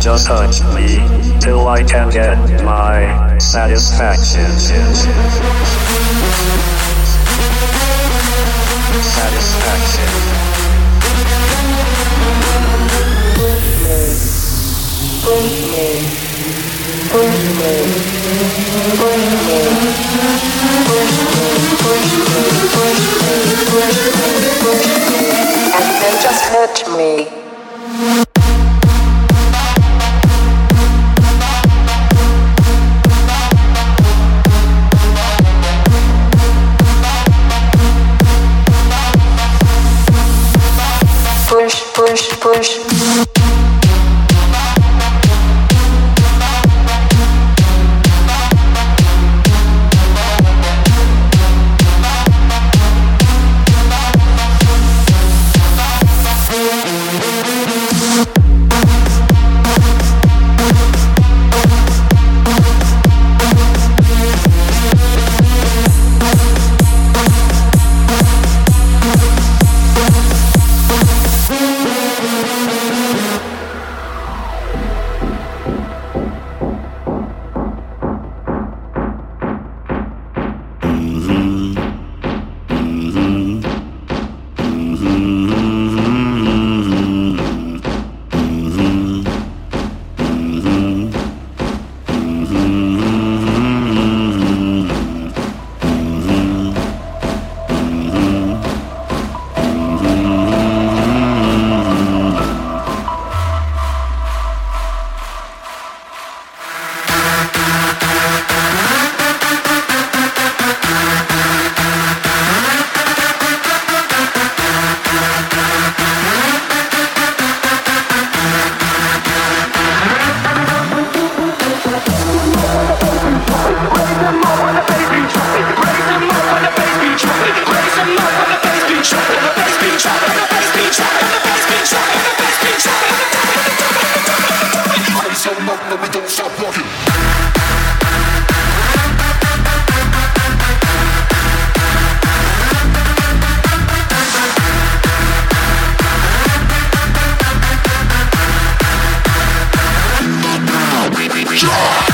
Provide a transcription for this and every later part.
just touch me till I can get my satisfaction. Satisfaction. And then just hurt me. Jaw!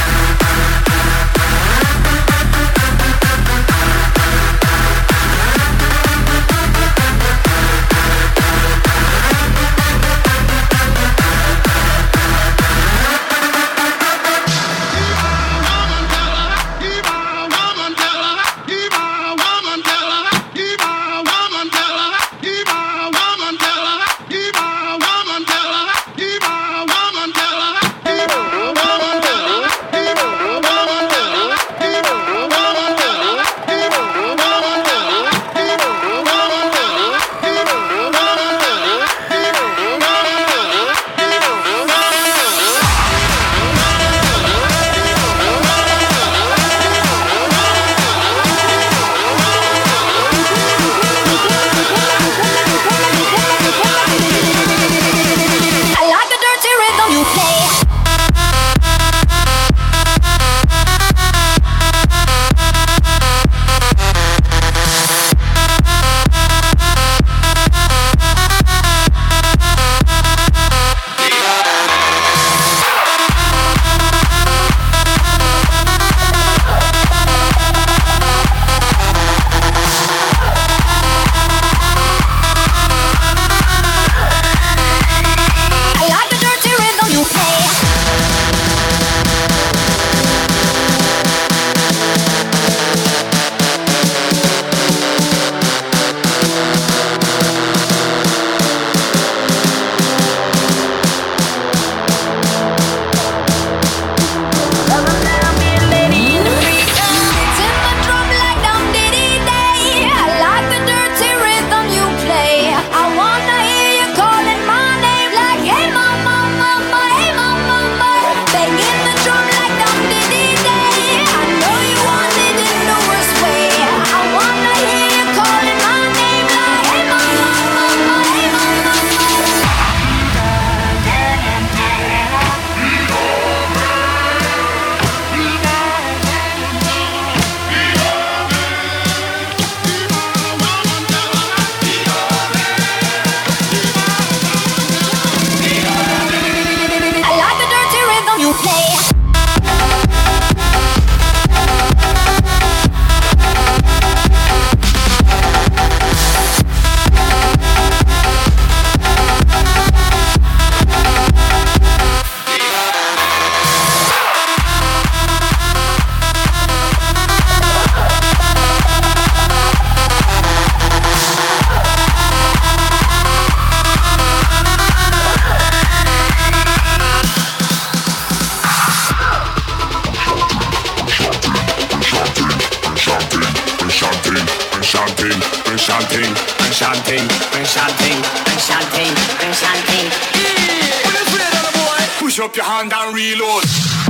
Enchanting, enchanting, enchanting, enchanting, enchanting, enchanting. Push up your hand and reload.